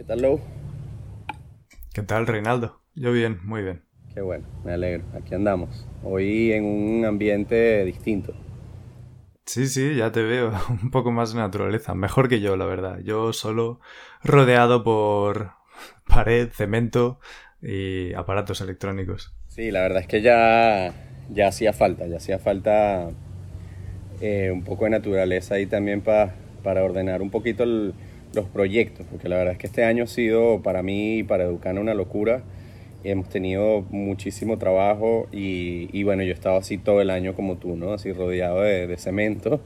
¿Qué tal, Lou? ¿Qué tal, Reinaldo? Yo bien, muy bien. Qué bueno, me alegro. Aquí andamos. Hoy en un ambiente distinto. Sí, sí, ya te veo. Un poco más de naturaleza. Mejor que yo, la verdad. Yo solo rodeado por pared, cemento y aparatos electrónicos. Sí, la verdad es que ya, ya hacía falta. Ya hacía falta eh, un poco de naturaleza ahí también para ordenar un poquito los proyectos. Porque la verdad es que este año ha sido para mí y para Educana una locura hemos tenido muchísimo trabajo y, bueno, yo he estado así todo el año como tú, ¿no? Así rodeado de, cemento.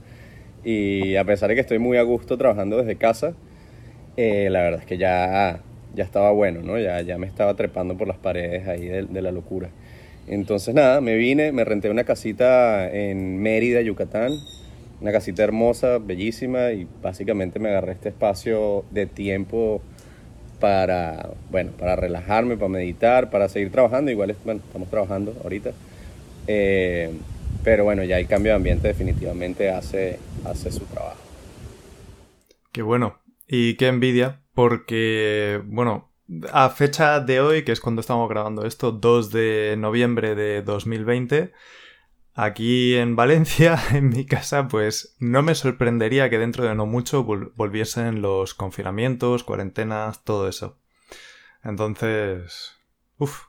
Y a pesar de que estoy muy a gusto trabajando desde casa, eh, la verdad es que ya, ya estaba bueno, ¿no? Ya, ya me estaba trepando por las paredes ahí de, la locura. Entonces nada, me vine, me renté una casita en Mérida, Yucatán, una casita hermosa, bellísima y básicamente me agarré este espacio de tiempo para, bueno, para relajarme, para meditar, para seguir trabajando. Igual, bueno, estamos trabajando ahorita. Eh, pero bueno, ya el cambio de ambiente definitivamente hace, hace su trabajo. Qué bueno. Y qué envidia, porque, bueno, a fecha de hoy, que es cuando estamos grabando esto, 2 de noviembre de 2020, Aquí en Valencia, en mi casa, pues no me sorprendería que dentro de no mucho volviesen los confinamientos, cuarentenas, todo eso. Entonces, uff,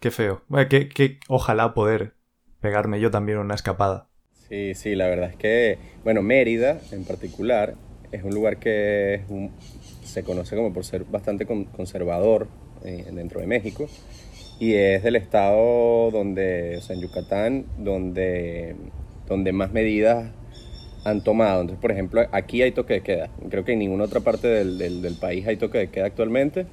qué feo. que, ojalá poder pegarme yo también una escapada. Sí, sí, la verdad es que, bueno, Mérida en particular es un lugar que se conoce como por ser bastante conservador eh, dentro de México y es del estado donde, o sea, en Yucatán, donde, donde más medidas han tomado. Entonces, por ejemplo, aquí hay toque de queda. Creo que en ninguna otra parte del, del, país hay toque de queda actualmente.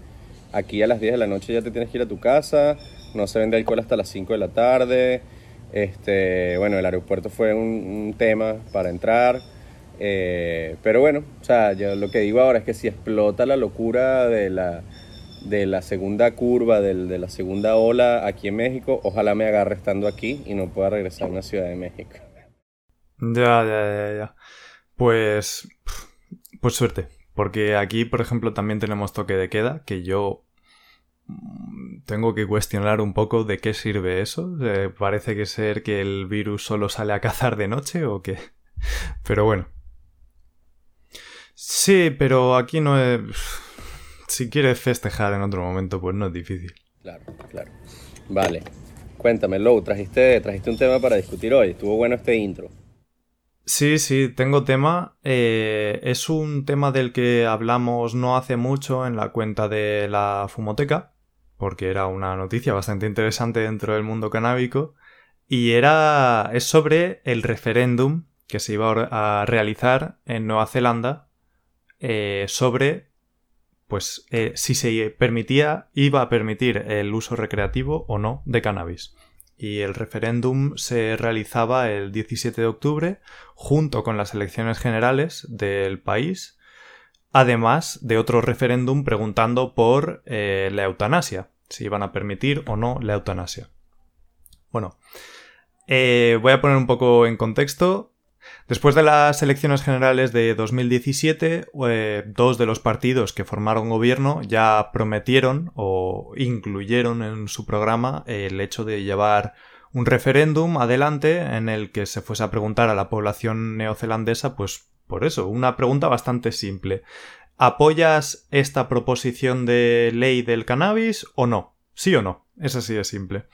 Aquí a las 10 de la noche ya te tienes que ir a tu casa, no se vende alcohol hasta las 5 de la tarde. Este, bueno, el aeropuerto fue un, tema para entrar. Eh, pero bueno, o sea, yo lo que digo ahora es que si explota la locura de la, de la segunda curva, del, de la segunda ola aquí en México, ojalá me agarre estando aquí y no pueda regresar a una Ciudad de México. Ya, ya, ya, ya. Pues, pues suerte, porque aquí, por ejemplo, también tenemos toque de queda, que yo mm, tengo que cuestionar un poco de qué sirve eso. Eh, parece que ser que el virus solo sale a cazar de noche o qué. Pero bueno. Sí, pero aquí no es si quieres festejar en otro momento, pues no es difícil. Claro, claro. Vale. Cuéntame, Lou, trajiste, trajiste un tema para discutir hoy. Estuvo bueno este intro. Sí, sí, tengo tema. Eh, es un tema del que hablamos no hace mucho en la cuenta de la Fumoteca, porque era una noticia bastante interesante dentro del mundo canábico. Y era. es sobre el referéndum que se iba a realizar en Nueva Zelanda eh, sobre pues eh, si se permitía, iba a permitir el uso recreativo o no de cannabis. Y el referéndum se realizaba el 17 de octubre junto con las elecciones generales del país, además de otro referéndum preguntando por eh, la eutanasia, si iban a permitir o no la eutanasia. Bueno, eh, voy a poner un poco en contexto. Después de las elecciones generales de 2017, eh, dos de los partidos que formaron gobierno ya prometieron o incluyeron en su programa el hecho de llevar un referéndum adelante en el que se fuese a preguntar a la población neozelandesa, pues por eso, una pregunta bastante simple. ¿Apoyas esta proposición de ley del cannabis o no? ¿Sí o no? Es así de simple.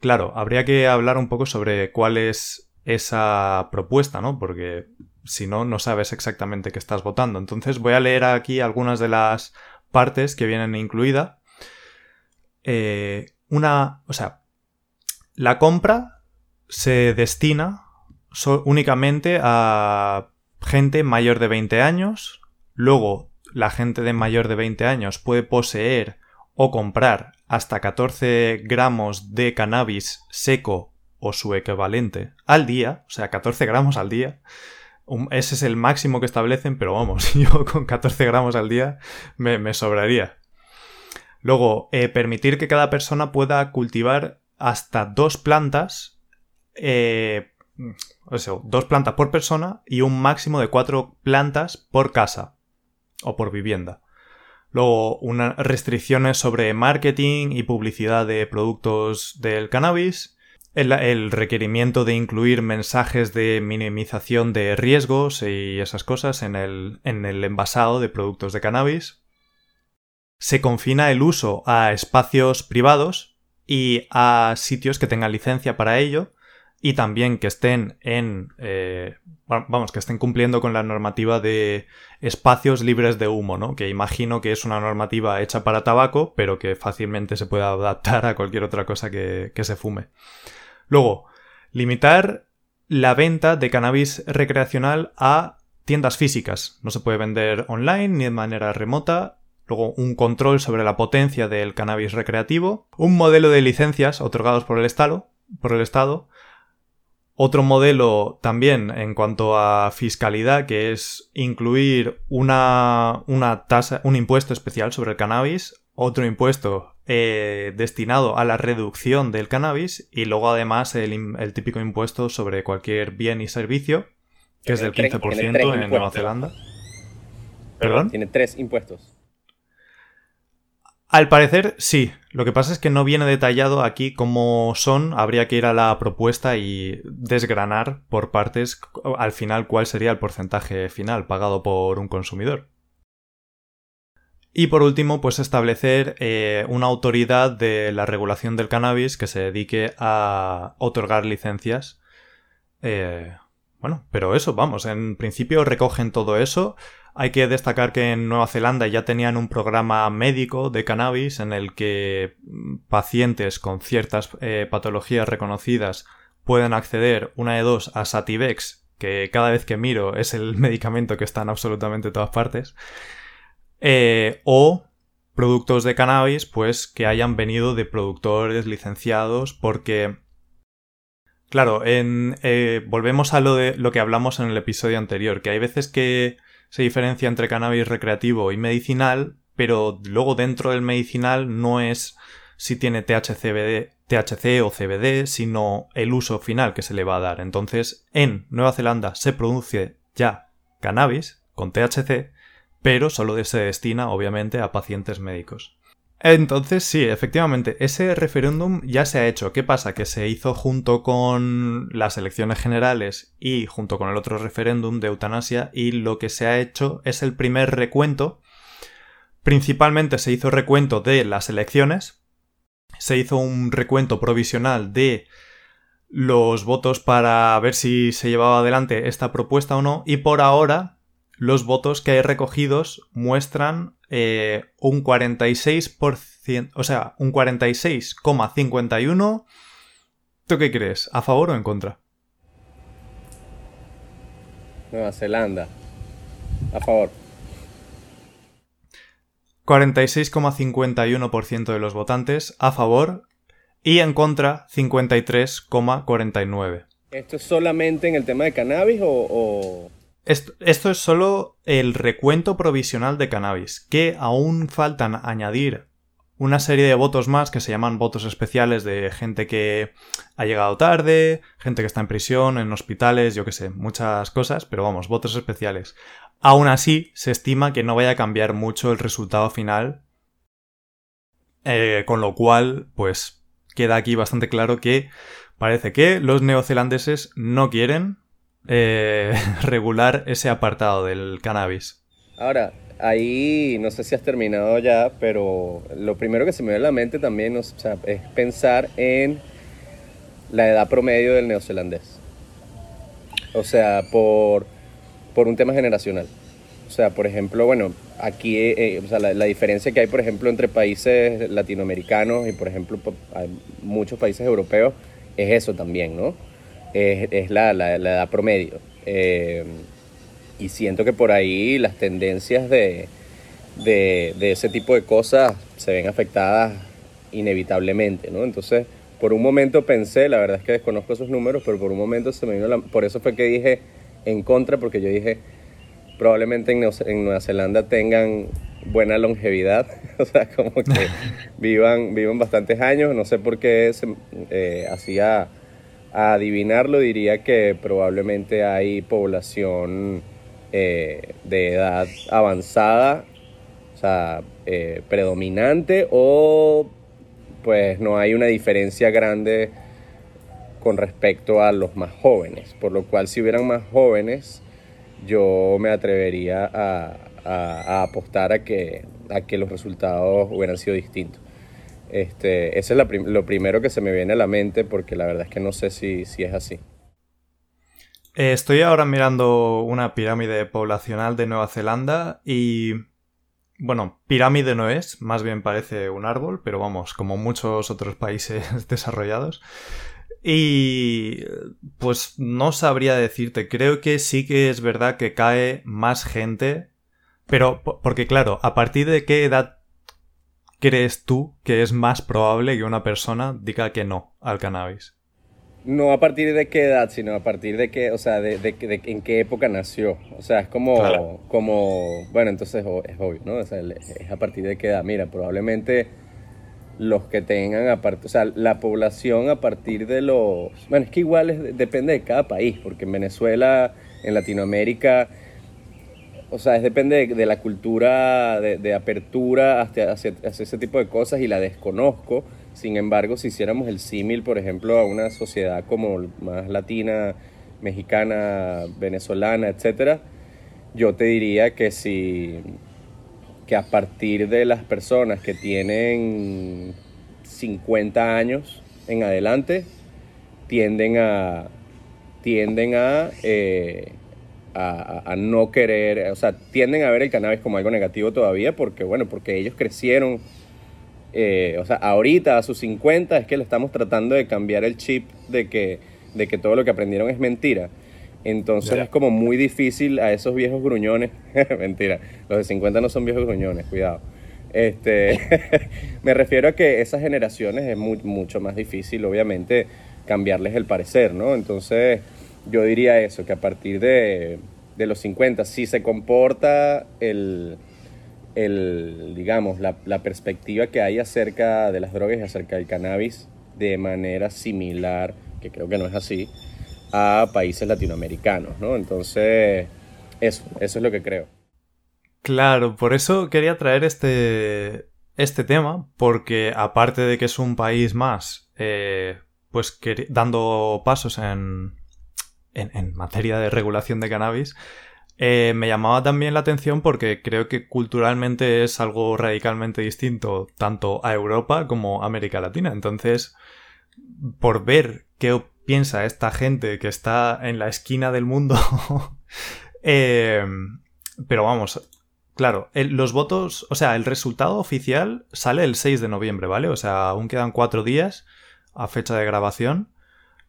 Claro, habría que hablar un poco sobre cuál es esa propuesta, ¿no? Porque si no, no sabes exactamente qué estás votando. Entonces voy a leer aquí algunas de las partes que vienen incluidas. Eh, una, o sea, la compra se destina únicamente a gente mayor de 20 años. Luego, la gente de mayor de 20 años puede poseer o comprar hasta 14 gramos de cannabis seco o su equivalente al día, o sea, 14 gramos al día. Ese es el máximo que establecen, pero vamos, yo con 14 gramos al día me, sobraría. Luego, eh, permitir que cada persona pueda cultivar hasta dos plantas, eh, o sea, dos plantas por persona y un máximo de cuatro plantas por casa o por vivienda. Luego, unas restricciones sobre marketing y publicidad de productos del cannabis. El, requerimiento de incluir mensajes de minimización de riesgos y esas cosas en el, en el envasado de productos de cannabis. Se confina el uso a espacios privados y a sitios que tengan licencia para ello y también que estén en eh, vamos que estén cumpliendo con la normativa de espacios libres de humo no que imagino que es una normativa hecha para tabaco pero que fácilmente se puede adaptar a cualquier otra cosa que, que se fume luego limitar la venta de cannabis recreacional a tiendas físicas. No se puede vender online ni de manera remota. Luego un control sobre la potencia del cannabis recreativo. Un modelo de licencias otorgados por el Estado otro modelo también en cuanto a fiscalidad, que es incluir una, una tasa, un impuesto especial sobre el cannabis, otro impuesto eh, destinado a la reducción del cannabis y luego además el, típico impuesto sobre cualquier bien y servicio, que es del 15% en Nueva Zelanda. ¿Perdón? Tiene tres impuestos. Al parecer, sí. Lo que pasa es que no viene detallado aquí cómo son. Habría que ir a la propuesta y desgranar por partes al final cuál sería el porcentaje final pagado por un consumidor. Y por último, pues establecer eh, una autoridad de la regulación del cannabis que se dedique a otorgar licencias. Eh, bueno, pero eso, vamos, en principio recogen todo eso. Hay que destacar que en Nueva Zelanda ya tenían un programa médico de cannabis en el que pacientes con ciertas eh, patologías reconocidas pueden acceder una de dos a Sativex, que cada vez que miro es el medicamento que está en absolutamente todas partes, eh, o productos de cannabis, pues que hayan venido de productores licenciados, porque Claro, en, eh, volvemos a lo de lo que hablamos en el episodio anterior, que hay veces que se diferencia entre cannabis recreativo y medicinal, pero luego dentro del medicinal no es si tiene THC, THC o CBD, sino el uso final que se le va a dar. Entonces, en Nueva Zelanda se produce ya cannabis con THC, pero solo se destina, obviamente, a pacientes médicos. Entonces, sí, efectivamente, ese referéndum ya se ha hecho. ¿Qué pasa? Que se hizo junto con las elecciones generales y junto con el otro referéndum de eutanasia y lo que se ha hecho es el primer recuento. Principalmente se hizo recuento de las elecciones, se hizo un recuento provisional de los votos para ver si se llevaba adelante esta propuesta o no y por ahora los votos que hay recogidos muestran eh, un 46%, o sea, un 46,51%. ¿Tú qué crees? ¿A favor o en contra? Nueva Zelanda. A favor. 46,51% de los votantes a favor y en contra 53,49%. ¿Esto es solamente en el tema de cannabis o, esto, es solo el recuento provisional de cannabis, que aún faltan añadir una serie de votos más que se llaman votos especiales de gente que ha llegado tarde, gente que está en prisión, en hospitales, yo qué sé, muchas cosas, pero vamos, votos especiales. Aún así, se estima que no vaya a cambiar mucho el resultado final, eh, con lo cual, pues, queda aquí bastante claro que parece que los neozelandeses no quieren eh, regular ese apartado del cannabis. Ahora, ahí no sé si has terminado ya, pero lo primero que se me viene a la mente también es pensar en la edad promedio del neozelandés. O sea, por, por un tema generacional. O sea, por ejemplo, bueno, aquí, eh, o sea, la, diferencia que hay, por ejemplo, entre países latinoamericanos y, por ejemplo, muchos países europeos, es eso también, ¿no? Es, la, edad promedio. Eh, y siento que por ahí las tendencias de, de, ese tipo de cosas se ven afectadas inevitablemente, ¿no? Entonces, por un momento pensé, la verdad es que desconozco esos números, pero por un momento se me vino la, Por eso fue que dije en contra, porque yo dije, probablemente en, en Nueva Zelanda tengan buena longevidad, o sea, como que vivan, vivan bastantes años, no sé por qué se eh, hacía a adivinarlo diría que probablemente hay población eh, de edad avanzada o sea, eh, predominante o pues no hay una diferencia grande con respecto a los más jóvenes. Por lo cual si hubieran más jóvenes, yo me atrevería a, apostar a que, a que los resultados hubieran sido distintos. Este, ese es lo primero que se me viene a la mente porque la verdad es que no sé si, si es así. Eh, estoy ahora mirando una pirámide poblacional de Nueva Zelanda y... Bueno, pirámide no es, más bien parece un árbol, pero vamos, como muchos otros países desarrollados. Y pues no sabría decirte, creo que sí que es verdad que cae más gente, pero porque claro, ¿a partir de qué edad crees tú que es más probable que una persona diga que no al cannabis? No a partir de qué edad, sino a partir de qué, o sea, de, de, en qué época nació. O sea, es como, como bueno, entonces es obvio, ¿no? O sea, es a partir de qué edad. Mira, probablemente los que tengan, aparte, o sea, la población a partir de los... Bueno, es que igual depende de cada país, porque en Venezuela, en Latinoamérica, o sea, es depende de, la cultura de, apertura hacia, ese tipo de cosas y la desconozco. Sin embargo, si hiciéramos el símil, por ejemplo, a una sociedad como más latina, mexicana, venezolana, etcétera, yo te diría que si que a partir de las personas que tienen 50 años en adelante tienden a tienden eh, a, a, no querer, o sea, tienden a ver el cannabis como algo negativo todavía porque, bueno, porque ellos crecieron, eh, o sea, ahorita a sus 50 es que le estamos tratando de cambiar el chip de que, de que todo lo que aprendieron es mentira. Entonces es como muy difícil a esos viejos gruñones, mentira, los de 50 no son viejos gruñones, cuidado. Este, me refiero a que esas generaciones es mucho más difícil, obviamente, cambiarles el parecer, ¿no? Entonces yo diría eso, que a partir de, los 50, si se comporta el, el digamos, la, la, perspectiva que hay acerca de las drogas y acerca del cannabis de manera similar, que creo que no es así, a países latinoamericanos, ¿no? Entonces, eso, eso es lo que creo. Claro, por eso quería traer este, este tema, porque aparte de que es un país más, eh, pues dando pasos en, en, materia de regulación de cannabis, eh, me llamaba también la atención porque creo que culturalmente es algo radicalmente distinto tanto a Europa como a América Latina. Entonces, por ver qué piensa esta gente que está en la esquina del mundo. Eh, pero vamos, claro, los votos, o sea, el resultado oficial sale el 6 de noviembre, ¿vale? O sea, aún quedan cuatro días a fecha de grabación.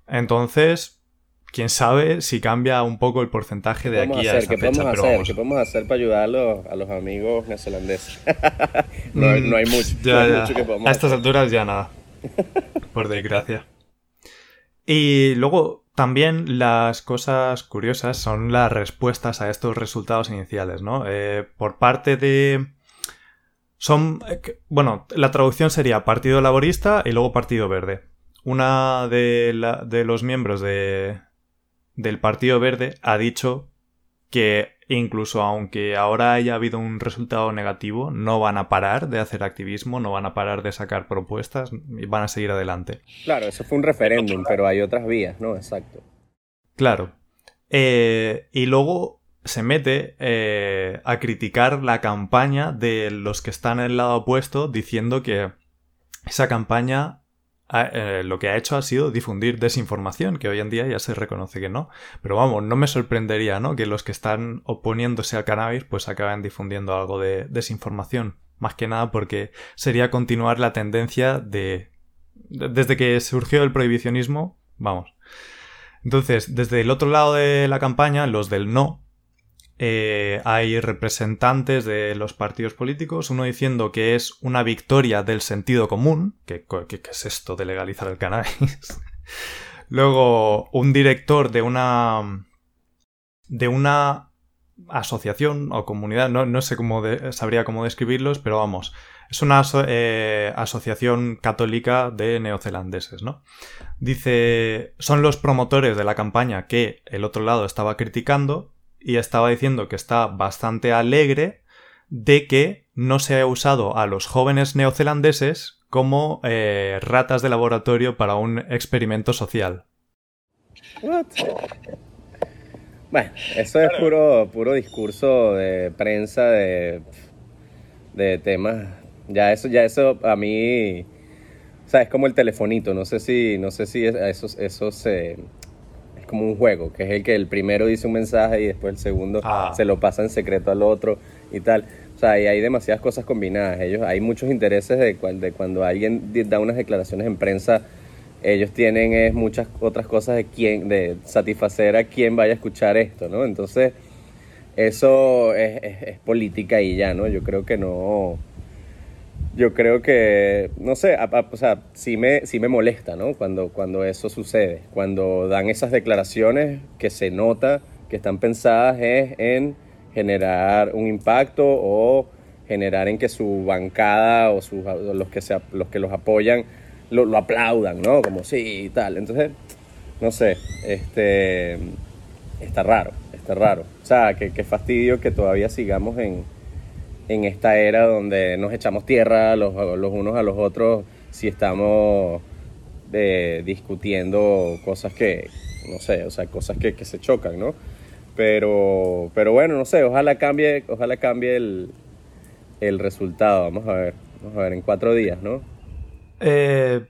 Entonces, quién sabe si cambia un poco el porcentaje de aquí a esa ¿qué fecha, podemos hacer? ¿Qué podemos hacer para ayudar a los, amigos neozelandeses? no, hay mm, mucho, A estas alturas ya nada. Por desgracia. Y luego también las cosas curiosas son las respuestas a estos resultados iniciales, ¿no? Eh, por parte de... Son... Eh, bueno, la traducción sería Partido Laborista y luego Partido Verde. Una de, de los miembros de, del Partido Verde ha dicho que incluso aunque ahora haya habido un resultado negativo, no van a parar de hacer activismo, no van a parar de sacar propuestas y van a seguir adelante. Claro, eso fue un referéndum, pero hay otras vías, ¿no? Exacto. Claro. Eh, y luego se mete eh, a criticar la campaña de los que están en el lado opuesto diciendo que esa campaña eh, lo que ha hecho ha sido difundir desinformación, que hoy en día ya se reconoce que no. Pero vamos, no me sorprendería, ¿no? Que los que están oponiéndose al cannabis pues acaben difundiendo algo de desinformación. Más que nada porque sería continuar la tendencia de... Desde que surgió el prohibicionismo, vamos. Entonces, desde el otro lado de la campaña, los del no, eh, hay representantes de los partidos políticos, uno diciendo que es una victoria del sentido común, que, es esto de legalizar el cannabis. Luego, un director de una. de una asociación o comunidad, no, sé cómo sabría cómo describirlos, pero vamos, es una eh, asociación católica de neozelandeses, ¿no? Dice, son los promotores de la campaña que el otro lado estaba criticando y estaba diciendo que está bastante alegre de que no se ha usado a los jóvenes neozelandeses como eh, ratas de laboratorio para un experimento social. Bueno, eso es puro, puro discurso de prensa de, de temas. Ya eso, ya eso a mí, o sea, es como el telefonito. No sé si, no sé si eso, eso se, como un juego, que es el que el primero dice un mensaje y después el segundo ah. se lo pasa en secreto al otro y tal. O sea, y hay demasiadas cosas combinadas. Ellos, hay muchos intereses de, de cuando alguien da unas declaraciones en prensa ellos tienen es muchas otras cosas de quién, de satisfacer a quien vaya a escuchar esto, ¿no? Entonces, eso es, política y ya, ¿no? Yo creo que no. Yo creo que, no sé, o sea, sí me, sí me molesta, ¿no? Cuando, cuando eso sucede, cuando dan esas declaraciones que se nota que están pensadas es en generar un impacto o generar en que su bancada o sus, los, que se, los que los apoyan lo, aplaudan, ¿no? Como sí y tal. Entonces, no sé, este, está raro, está raro. O sea, que, fastidio que todavía sigamos en, en esta era donde nos echamos tierra los, los unos a los otros si estamos eh, discutiendo cosas que, no sé, o sea, cosas que, que, se chocan, ¿no? Pero, pero bueno, no sé, ojalá cambie, ojalá cambie el, el resultado. Vamos a ver, vamos a ver en cuatro días, ¿no? Eh,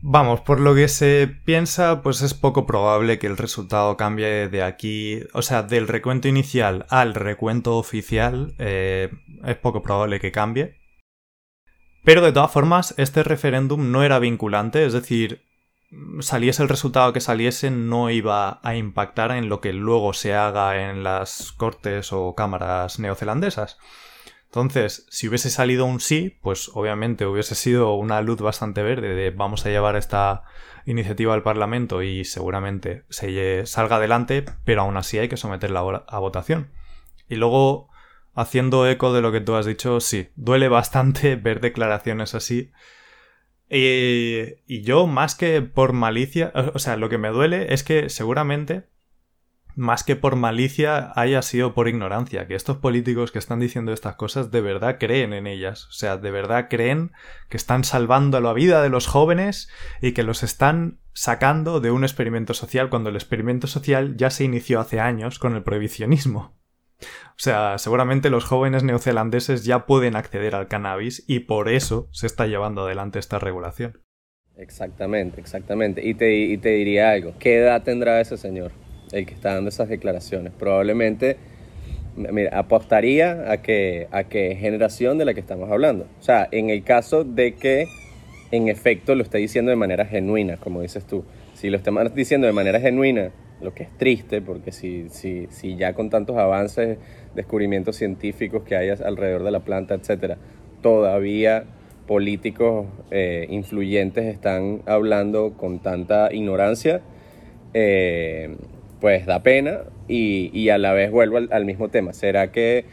vamos, por lo que se piensa, pues es poco probable que el resultado cambie de aquí, o sea, del recuento inicial al recuento oficial, eh, es poco probable que cambie. Pero de todas formas, este referéndum no era vinculante, es decir, saliese el resultado que saliese no iba a impactar en lo que luego se haga en las cortes o cámaras neozelandesas. Entonces, si hubiese salido un sí, pues obviamente hubiese sido una luz bastante verde de vamos a llevar esta iniciativa al Parlamento y seguramente se salga adelante, pero aún así hay que someterla a votación. Y luego, haciendo eco de lo que tú has dicho, sí, duele bastante ver declaraciones así. y yo, más que por malicia, o sea, lo que me duele es que seguramente más que por malicia haya sido por ignorancia, que estos políticos que están diciendo estas cosas de verdad creen en ellas, o sea, de verdad creen que están salvando la vida de los jóvenes y que los están sacando de un experimento social cuando el experimento social ya se inició hace años con el prohibicionismo. O sea, seguramente los jóvenes neozelandeses ya pueden acceder al cannabis y por eso se está llevando adelante esta regulación. Exactamente, exactamente. Y te, y te diría algo, ¿qué edad tendrá ese señor? El que está dando esas declaraciones. Probablemente, mira, apostaría a que, a que generación de la que estamos hablando. O sea, en el caso de que en efecto lo esté diciendo de manera genuina, como dices tú. Si lo está diciendo de manera genuina, lo que es triste, porque si, si, si ya con tantos avances, descubrimientos científicos que hay alrededor de la planta, etcétera, todavía políticos eh, influyentes están hablando con tanta ignorancia, eh, pues da pena y, a la vez vuelvo al, mismo tema. ¿Será que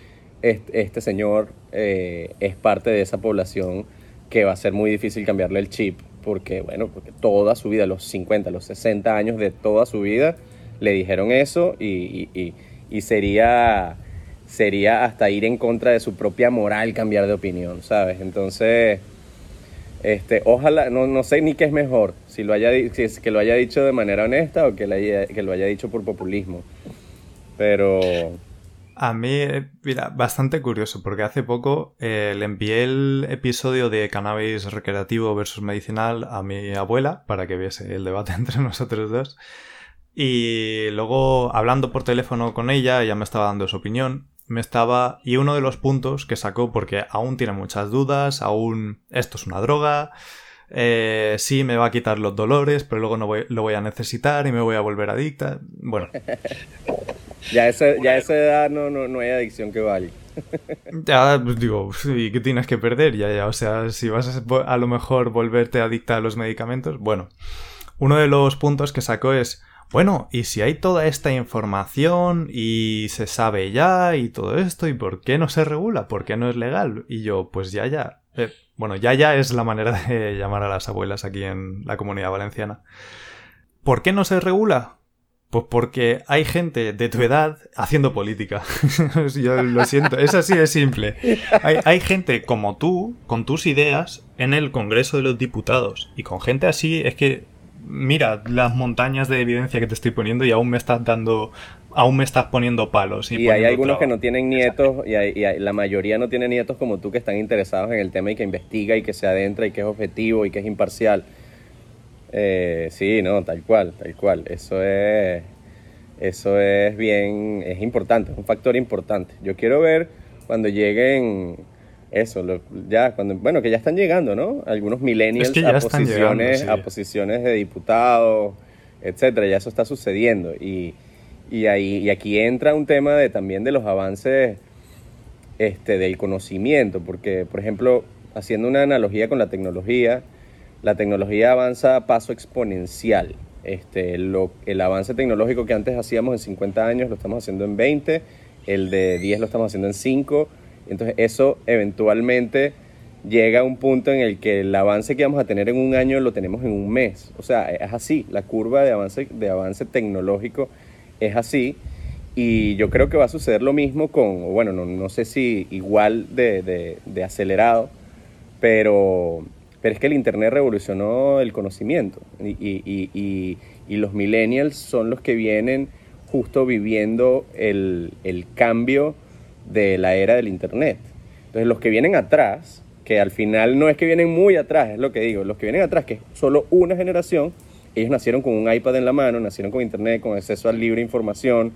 este, señor eh, es parte de esa población que va a ser muy difícil cambiarle el chip? Porque, bueno, porque toda su vida, los 50, los 60 años de toda su vida, le dijeron eso y, y sería, sería hasta ir en contra de su propia moral cambiar de opinión, ¿sabes? Entonces este, ojalá, no, no sé ni qué es mejor, si, lo haya, si es que lo haya dicho de manera honesta o que, que lo haya dicho por populismo. Pero... A mí, mira, bastante curioso, porque hace poco eh, le envié el episodio de cannabis recreativo versus medicinal a mi abuela para que viese el debate entre nosotros dos. Y luego, hablando por teléfono con ella, ella me estaba dando su opinión me estaba... Y uno de los puntos que sacó, porque aún tiene muchas dudas, aún esto es una droga, eh, sí me va a quitar los dolores, pero luego no lo voy a necesitar y me voy a volver adicta. Bueno. ya, ese, ya esa edad no, no, hay adicción que vale. ya, pues digo, ¿y qué tienes que perder? Ya, ya, o sea, si vas a, a lo mejor volverte adicta a los medicamentos, bueno. Uno de los puntos que sacó es, bueno, ¿y si hay toda esta información y se sabe ya y todo esto, ¿y por qué no se regula? ¿Por qué no es legal? Y yo, pues ya, ya. Eh, bueno, ya, ya es la manera de llamar a las abuelas aquí en la comunidad valenciana. ¿Por qué no se regula? Pues porque hay gente de tu edad haciendo política. Yo lo siento, es así de simple. Hay, hay, gente como tú, con tus ideas, en el Congreso de los Diputados. Y con gente así es que, mira, las montañas de evidencia que te estoy poniendo y aún me estás dando, aún me estás poniendo palos. Y, hay algunos que no tienen nietos, y, y la mayoría no tiene nietos como tú que están interesados en el tema y que investiga y que se adentra y que es objetivo y que es imparcial. Eh, sí, no, tal cual, tal cual. Eso es, eso es bien, es importante, es un factor importante. Yo quiero ver cuando lleguen, eso, ya, cuando, bueno, que ya están llegando, ¿no? Algunos millennials a, posiciones, a posiciones de diputados, etcétera, ya eso está sucediendo. Y, y, ahí, y aquí entra un tema de, también de los avances este, del conocimiento, porque, por ejemplo, haciendo una analogía con la tecnología, la tecnología avanza a paso exponencial. Este, lo, el avance tecnológico que antes hacíamos en 50 años lo estamos haciendo en 20, el de 10 lo estamos haciendo en 5. Entonces eso eventualmente llega a un punto en el que el avance que vamos a tener en un año lo tenemos en un mes. O sea, es así, la curva de avance, tecnológico es así. Y yo creo que va a suceder lo mismo con, bueno, no, no sé si igual de, de, acelerado, pero pero es que el Internet revolucionó el conocimiento y, los millennials son los que vienen justo viviendo el, cambio de la era del Internet. Entonces los que vienen atrás, que al final no es que vienen muy atrás, es lo que digo, los que vienen atrás, que es solo una generación, ellos nacieron con un iPad en la mano, nacieron con Internet, con acceso a libre información,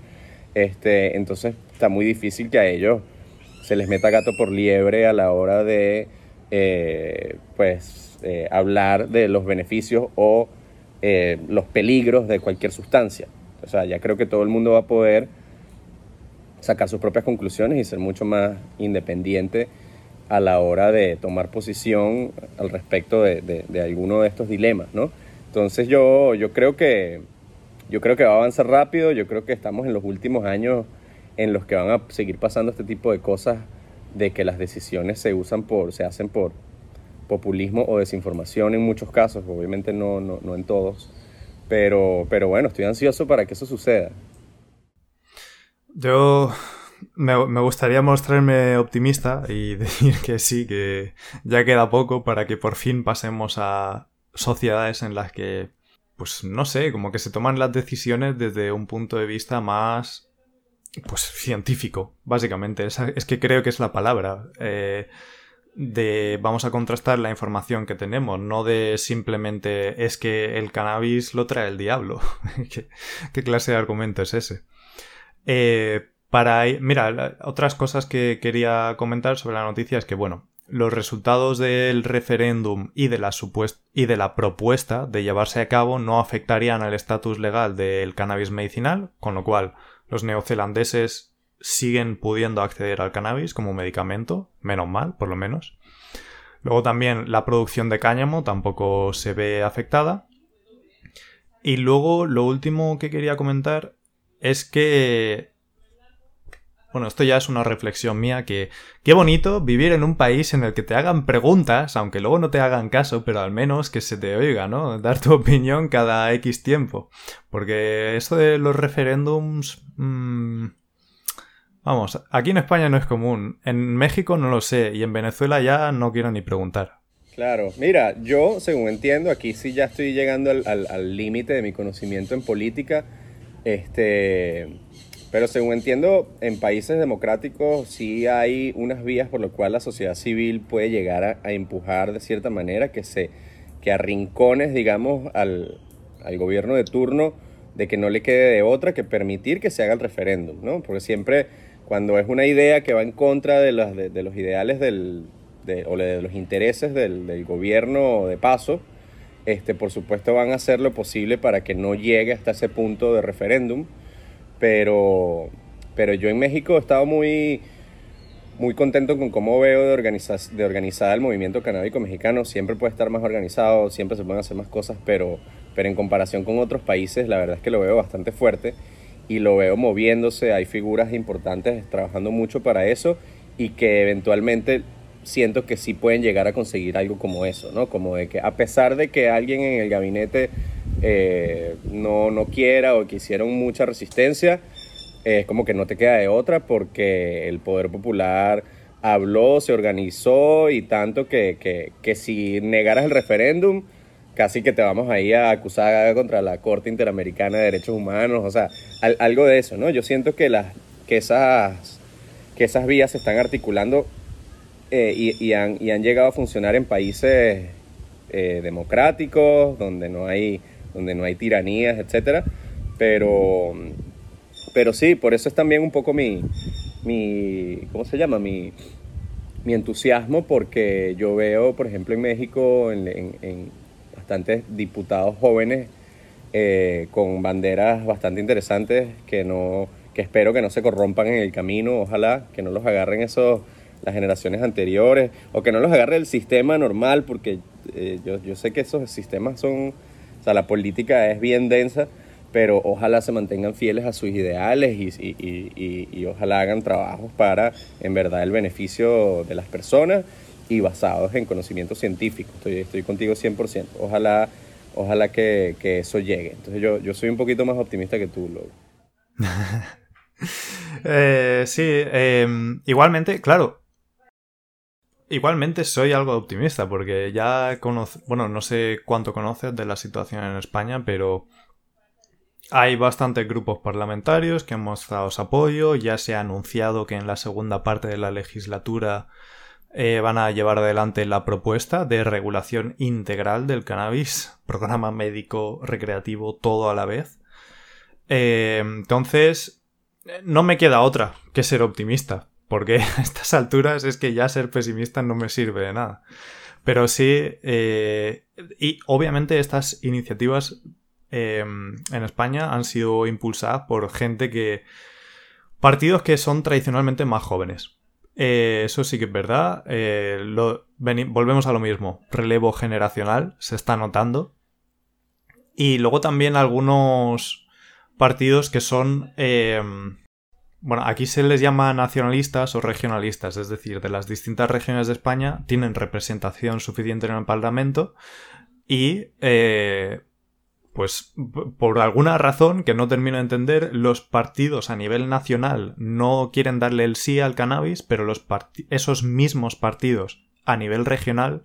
este, entonces está muy difícil que a ellos se les meta gato por liebre a la hora de eh, pues, eh, hablar de los beneficios o eh, los peligros de cualquier sustancia. O sea, ya creo que todo el mundo va a poder sacar sus propias conclusiones y ser mucho más independiente a la hora de tomar posición al respecto de, de, alguno de estos dilemas, ¿no? Entonces yo, yo, creo que, yo creo que va a avanzar rápido, yo creo que estamos en los últimos años en los que van a seguir pasando este tipo de cosas de que las decisiones se usan por, se hacen por populismo o desinformación en muchos casos, obviamente no, no, en todos, pero, pero bueno, estoy ansioso para que eso suceda. Yo me, gustaría mostrarme optimista y decir que sí, que ya queda poco para que por fin pasemos a sociedades en las que, pues no sé, como que se toman las decisiones desde un punto de vista más pues científico, básicamente. Es, que creo que es la palabra. Eh, de vamos a contrastar la información que tenemos, no de simplemente es que el cannabis lo trae el diablo. ¿Qué, clase de argumento es ese? Eh, para mira, otras cosas que quería comentar sobre la noticia es que, bueno, los resultados del referéndum y de la y de la propuesta de llevarse a cabo no afectarían al estatus legal del cannabis medicinal, con lo cual los neozelandeses siguen pudiendo acceder al cannabis como medicamento, menos mal, por lo menos. Luego también la producción de cáñamo tampoco se ve afectada. Y luego lo último que quería comentar es que bueno, esto ya es una reflexión mía que qué bonito vivir en un país en el que te hagan preguntas, aunque luego no te hagan caso, pero al menos que se te oiga, ¿no? Dar tu opinión cada X tiempo. Porque esto de los referéndums... Mmm, vamos, aquí en España no es común, en México no lo sé y en Venezuela ya no quiero ni preguntar. Claro, mira, yo según entiendo, aquí sí ya estoy llegando al límite de mi conocimiento en política. Este, pero según entiendo, en países democráticos sí hay unas vías por las cuales la sociedad civil puede llegar a, empujar de cierta manera que se que arrincones, digamos, al, gobierno de turno de que no le quede de otra que permitir que se haga el referéndum, ¿no? Porque siempre cuando es una idea que va en contra de los, de, los ideales del, o de los intereses del, del, gobierno de paso, este, por supuesto van a hacer lo posible para que no llegue hasta ese punto de referéndum pero, pero yo en México he estado muy, muy contento con cómo veo de, organizar, de organizar el movimiento canábico mexicano. Siempre puede estar más organizado, siempre se pueden hacer más cosas, pero, pero en comparación con otros países, la verdad es que lo veo bastante fuerte y lo veo moviéndose. Hay figuras importantes trabajando mucho para eso y que eventualmente siento que sí pueden llegar a conseguir algo como eso, ¿no? Como de que a pesar de que alguien en el gabinete eh, no, no quiera o que hicieron mucha resistencia, es como que no te queda de otra porque el poder popular habló, se organizó y tanto que, que, si negaras el referéndum, casi que te vamos ahí a acusar contra la Corte Interamericana de Derechos Humanos, o sea, algo de eso, ¿no? Yo siento que, las, que, esas, que esas vías se están articulando eh, y, han, y, han, llegado a funcionar en países eh, democráticos, donde no hay, donde no hay tiranías, etcétera, pero pero sí, por eso es también un poco mi, ¿cómo se llama? Mi, mi entusiasmo porque yo veo, por ejemplo, en México, en, bastantes diputados jóvenes eh, con banderas bastante interesantes que no que espero que no se corrompan en el camino, ojalá que no los agarren esos las generaciones anteriores o que no los agarre el sistema normal porque eh, yo, yo sé que esos sistemas son, o sea, la política es bien densa pero ojalá se mantengan fieles a sus ideales y, ojalá hagan trabajos para, en verdad, el beneficio de las personas y basados en conocimiento científico. Estoy, estoy contigo 100%. Ojalá, ojalá que, eso llegue. Entonces yo, yo soy un poquito más optimista que tú, Lobo. Eh, sí, em, igualmente, claro. Igualmente soy algo optimista porque ya conozco, bueno, no sé cuánto conoces de la situación en España, pero hay bastantes grupos parlamentarios que han mostrado su apoyo, ya se ha anunciado que en la segunda parte de la legislatura eh, van a llevar adelante la propuesta de regulación integral del cannabis, programa médico, recreativo, todo a la vez. Eh, entonces, no me queda otra que ser optimista, porque a estas alturas es que ya ser pesimista no me sirve de nada. Pero sí, eh, y obviamente estas iniciativas Em, en España han sido impulsadas por gente que... Partidos que son tradicionalmente más jóvenes. Eh, eso sí que es verdad. Eh, volvemos a lo mismo. Relevo generacional se está notando. Y luego también algunos partidos que son... Bueno, aquí se les llama nacionalistas o regionalistas, es decir, de las distintas regiones de España tienen representación suficiente en el Parlamento y eh, pues por alguna razón que no termino de entender, los partidos a nivel nacional no quieren darle el sí al cannabis, pero los esos mismos partidos a nivel regional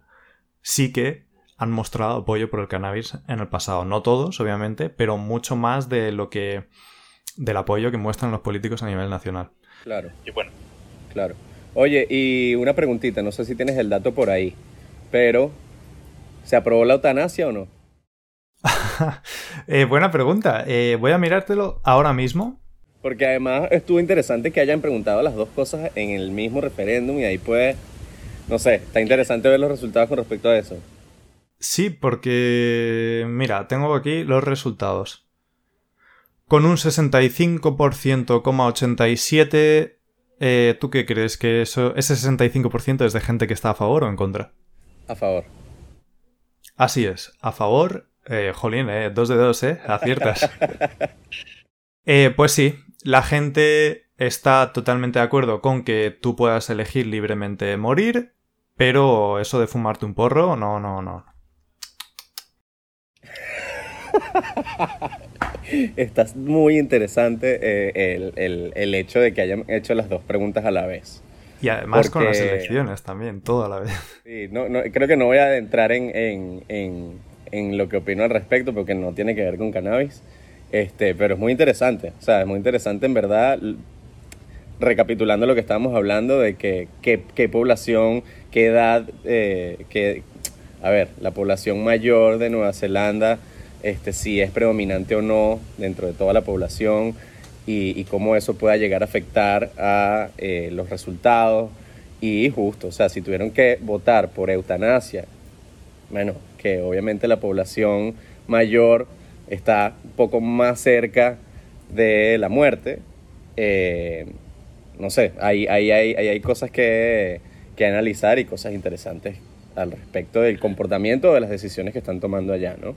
sí que han mostrado apoyo por el cannabis en el pasado. No todos, obviamente, pero mucho más de lo que del apoyo que muestran los políticos a nivel nacional. Claro. Y bueno. Claro. Oye, y una preguntita, no sé si tienes el dato por ahí, pero ¿se aprobó la eutanasia o no? Eh, buena pregunta. Eh, voy a mirártelo ahora mismo. Porque además estuvo interesante que hayan preguntado las dos cosas en el mismo referéndum y ahí puede, no sé, está interesante ver los resultados con respecto a eso. Sí, porque, mira, tengo aquí los resultados. Con un 65,87, eh, ¿tú qué crees? ¿Que eso, ese 65% es de gente que está a favor o en contra? A favor. Así es, a favor eh, jolín, eh, dos de dos, ¿eh? Aciertas. eh, pues sí, la gente está totalmente de acuerdo con que tú puedas elegir libremente morir, pero eso de fumarte un porro, no, no, no. Está muy interesante eh, el, hecho de que hayan hecho las dos preguntas a la vez. Y además con las elecciones también, todo a la vez. Sí, no, creo que no voy a adentrar en, en lo que opino al respecto, porque no tiene que ver con cannabis. Este, pero es muy interesante, o sea, es muy interesante en verdad, recapitulando lo que estábamos hablando de que qué población, qué edad, eh, que, a ver, la población mayor de Nueva Zelanda, este, si es predominante o no dentro de toda la población y, cómo eso pueda llegar a afectar a eh, los resultados. Y justo, o sea, si tuvieron que votar por eutanasia, bueno, que obviamente la población mayor está un poco más cerca de la muerte. Eh, no sé, hay, hay, hay, hay cosas que, que, analizar y cosas interesantes al respecto del comportamiento de las decisiones que están tomando allá, ¿no?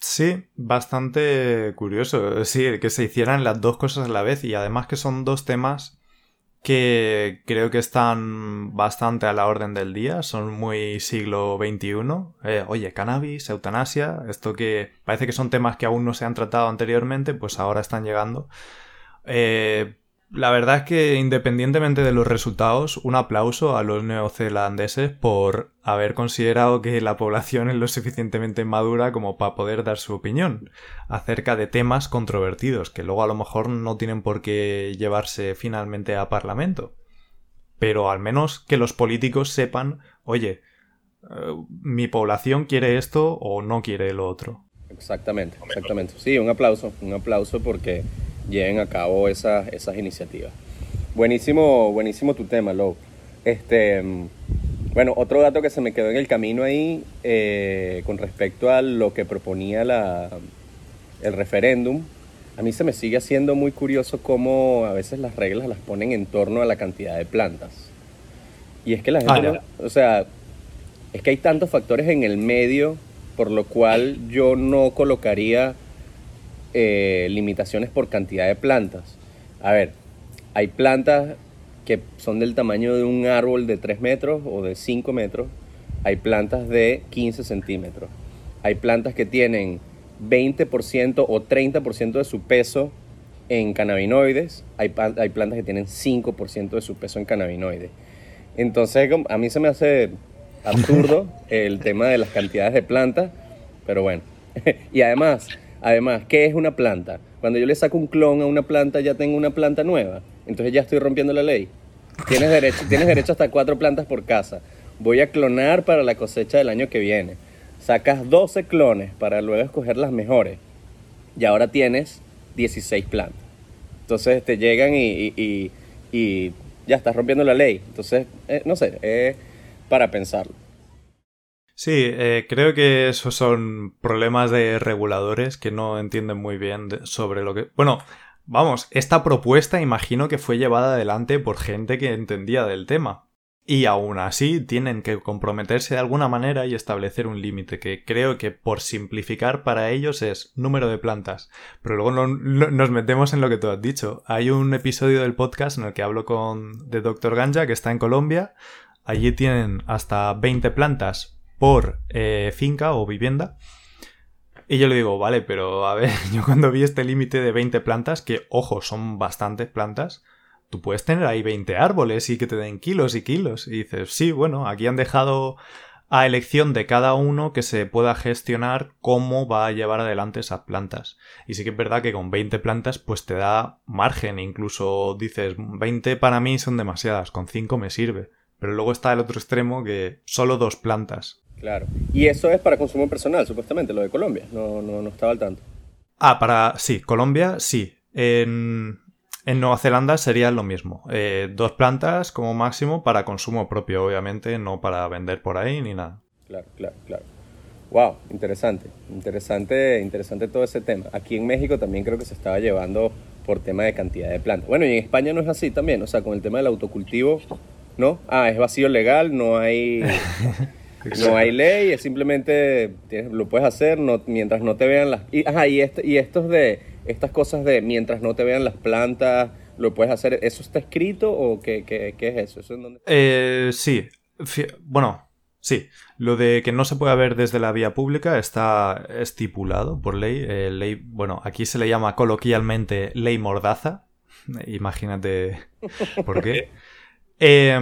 Sí, bastante curioso. Sí, que se hicieran las dos cosas a la vez y además que son dos temas que creo que están bastante a la orden del día, son muy siglo XXI. Eh, oye, cannabis, eutanasia, esto que parece que son temas que aún no se han tratado anteriormente, pues ahora están llegando. Eh, la verdad es que independientemente de los resultados, un aplauso a los neozelandeses por haber considerado que la población es lo suficientemente madura como para poder dar su opinión acerca de temas controvertidos, que luego a lo mejor no tienen por qué llevarse finalmente a Parlamento. Pero al menos que los políticos sepan, oye, eh, mi población quiere esto o no quiere lo otro. Exactamente, exactamente. Sí, un aplauso, un aplauso porque lleven a cabo esas, esas iniciativas. Buenísimo, buenísimo tu tema, Low. Este, bueno, otro dato que se me quedó en el camino ahí eh, con respecto a lo que proponía la, el referéndum, a mí se me sigue haciendo muy curioso cómo a veces las reglas las ponen en torno a la cantidad de plantas. Y es que la gente, ah, o sea, es que hay tantos factores en el medio por lo cual yo no colocaría eh, limitaciones por cantidad de plantas. A ver, hay plantas que son del tamaño de un árbol de 3 metros o de 5 metros. Hay plantas de 15 centímetros. Hay plantas que tienen 20% o 30% de su peso en cannabinoides. Hay, hay plantas que tienen 5% de su peso en cannabinoides. Entonces, a mí se me hace absurdo el tema de las cantidades de plantas, pero bueno. y además, Además, ¿qué es una planta? Cuando yo le saco un clon a una planta, ya tengo una planta nueva. Entonces ya estoy rompiendo la ley. Tienes derecho, tienes derecho hasta cuatro plantas por casa. Voy a clonar para la cosecha del año que viene. Sacas 12 clones para luego escoger las mejores. Y ahora tienes 16 plantas. Entonces te llegan y, ya estás rompiendo la ley. Entonces, eh, no sé, es para pensarlo. Sí, eh, creo que esos son problemas de reguladores que no entienden muy bien sobre lo que... Bueno, vamos, esta propuesta imagino que fue llevada adelante por gente que entendía del tema. Y aún así tienen que comprometerse de alguna manera y establecer un límite que creo que por simplificar para ellos es número de plantas. Pero luego nos metemos en lo que tú has dicho. Hay un episodio del podcast en el que hablo con de Dr. Ganja que está en Colombia. Allí tienen hasta 20 plantas por eh, finca o vivienda. Y yo le digo, vale, pero a ver, yo cuando vi este límite de 20 plantas, que ojo, son bastantes plantas, tú puedes tener ahí 20 árboles y que te den kilos y kilos. Y dices, sí, bueno, aquí han dejado a elección de cada uno que se pueda gestionar cómo va a llevar adelante esas plantas. Y sí que es verdad que con 20 plantas pues te da margen, incluso dices, 20 para mí son demasiadas, con 5 me sirve. Pero luego está el otro extremo que solo dos plantas. Claro. Y eso es para consumo personal, supuestamente, lo de Colombia. No, no, no estaba al tanto. Ah, para. Sí, Colombia sí. En, en Nueva Zelanda sería lo mismo. Eh, dos plantas como máximo para consumo propio, obviamente, no para vender por ahí ni nada. Claro, claro, claro. Wow, interesante. Interesante, interesante todo ese tema. Aquí en México también creo que se estaba llevando por tema de cantidad de plantas. Bueno, y en España no es así también. O sea, con el tema del autocultivo, ¿no? Ah, es vacío legal, no hay. No hay ley, es simplemente lo puedes hacer no, mientras no te vean las... Y, ajá, y, y estos de, estas cosas de mientras no te vean las plantas, lo puedes hacer, ¿eso está escrito o qué, qué, qué es eso? Eh, sí, bueno, sí, lo de que no se pueda ver desde la vía pública está estipulado por ley, eh, ley, bueno, aquí se le llama coloquialmente ley mordaza, imagínate por qué. Eh,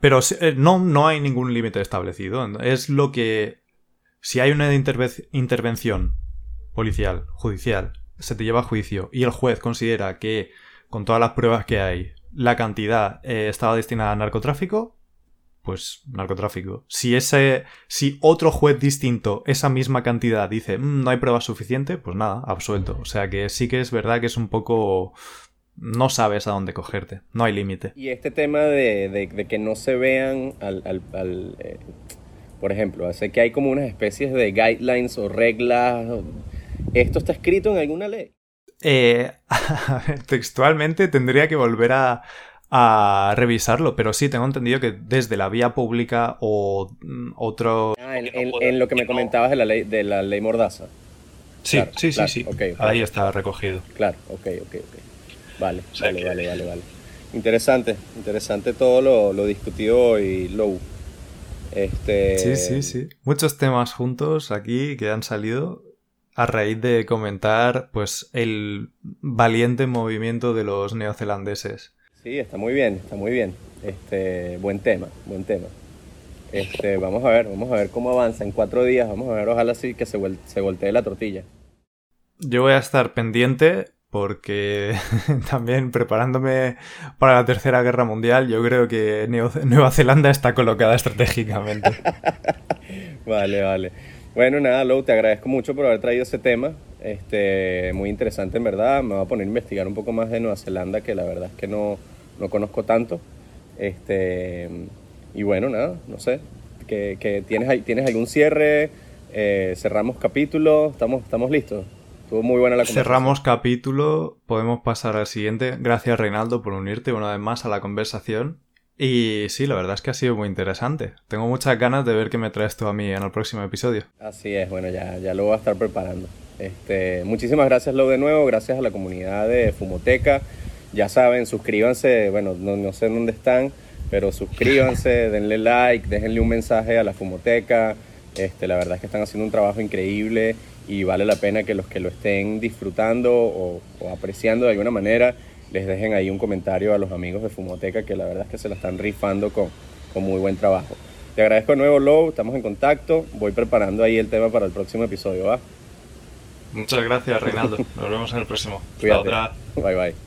pero eh, no, no hay ningún límite establecido. Es lo que. Si hay una intervención policial, judicial, se te lleva a juicio y el juez considera que, con todas las pruebas que hay, la cantidad eh, estaba destinada a narcotráfico, pues narcotráfico. Si ese. Si otro juez distinto, esa misma cantidad, dice mm, no hay prueba suficiente, pues nada, absuelto. O sea que sí que es verdad que es un poco no sabes a dónde cogerte, no hay límite. Y este tema de, que no se vean al, eh, por ejemplo, sé que hay como unas especies de guidelines o reglas, ¿esto está escrito en alguna ley? Eh, textualmente tendría que volver a, revisarlo, pero sí tengo entendido que desde la vía pública o mm, otro... Ah, en, lo que me comentabas de la ley, de la ley Mordaza. Sí, sí, sí, sí. Ahí está recogido. Claro, ok, ok, ok. Vale, vale, vale, vale, interesante, interesante todo lo, lo discutido hoy, Low. Este... Sí, sí, sí. Muchos temas juntos aquí que han salido a raíz de comentar pues el valiente movimiento de los neozelandeses. Sí, está muy bien, está muy bien. Este, buen tema, buen tema. Este, vamos a ver, vamos a ver cómo avanza en cuatro días. Vamos a ver, ojalá sí que se, se voltee la tortilla. Yo voy a estar pendiente porque también preparándome para la Tercera Guerra Mundial, yo creo que Nueva Zelanda está colocada estratégicamente. vale, vale. Bueno, nada, Lou, te agradezco mucho por haber traído ese tema. Este, muy interesante en verdad. Me voy a poner a investigar un poco más de Nueva Zelanda, que la verdad es que no, no conozco tanto. Este, y bueno, nada, no sé. Que, tienes, ¿Tienes algún cierre? Eh, cerramos capítulo. ¿Estamos, estamos listos? Estuvo muy buena la conversación. Cerramos capítulo, podemos pasar al siguiente. Gracias Reinaldo por unirte una vez más a la conversación. Y sí, la verdad es que ha sido muy interesante. Tengo muchas ganas de ver qué me traes tú a mí en el próximo episodio. Así es, bueno, ya, ya lo voy a estar preparando. Este, muchísimas gracias, Lo, de nuevo. Gracias a la comunidad de Fumoteca. Ya saben, suscríbanse. Bueno, no, no sé dónde están, pero suscríbanse, denle like, déjenle un mensaje a la Fumoteca. Este, la verdad es que están haciendo un trabajo increíble y vale la pena que los que lo estén disfrutando o, apreciando de alguna manera les dejen ahí un comentario a los amigos de Fumoteca que la verdad es que se la están rifando con, con muy buen trabajo. Te agradezco de nuevo, Low, estamos en contacto, voy preparando ahí el tema para el próximo episodio, ¿va? Muchas gracias, Reinaldo. Nos vemos en el próximo. Cuídate. Bye, bye.